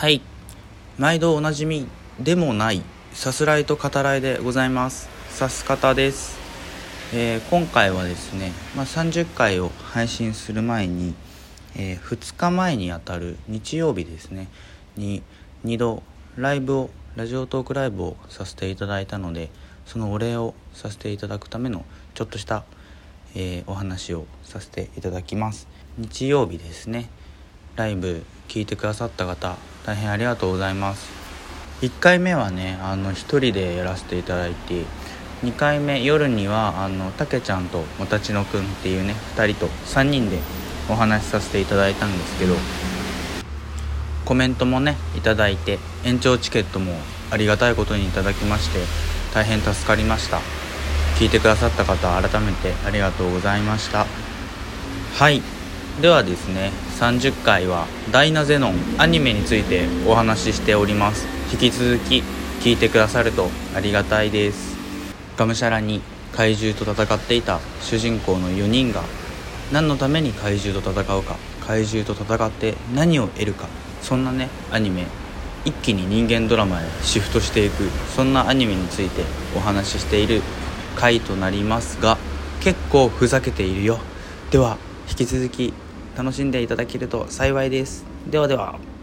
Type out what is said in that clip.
はい。毎度おなじみでもないさすらいと語らいでございます。さす方です、えー今回はですね、まあ、30回を配信する前に、え2日前にあたる日曜日ですねに2度ライブをラジオトークライブをさせていただいたのでそのお礼をさせていただくためのちょっとした、えーお話をさせていただきます。日曜日ですね。ライブ聞いてくださった方大変ありがとうございます。1回目はねあの1人でやらせていただいて2回目夜にはあのたけちゃんともたちのくんっていうね2人と3人でお話しさせていただいたんですけどコメントもねいただいて延長チケットもありがたいことにいただきまして大変助かりました。聞いてくださった方改めてありがとうございました。はい。ではですね30回は「ダイナゼノン」アニメについてお話ししております。引き続き聞いてくださるとありがたいです。がむしゃらに怪獣と戦っていた主人公の4人が何のために怪獣と戦うか怪獣と戦って何を得るかそんなねアニメ一気に人間ドラマへシフトしていくそんなアニメについてお話ししている回となりますが結構ふざけているよ。では引き続き楽しんでいただけると幸いです。ではでは。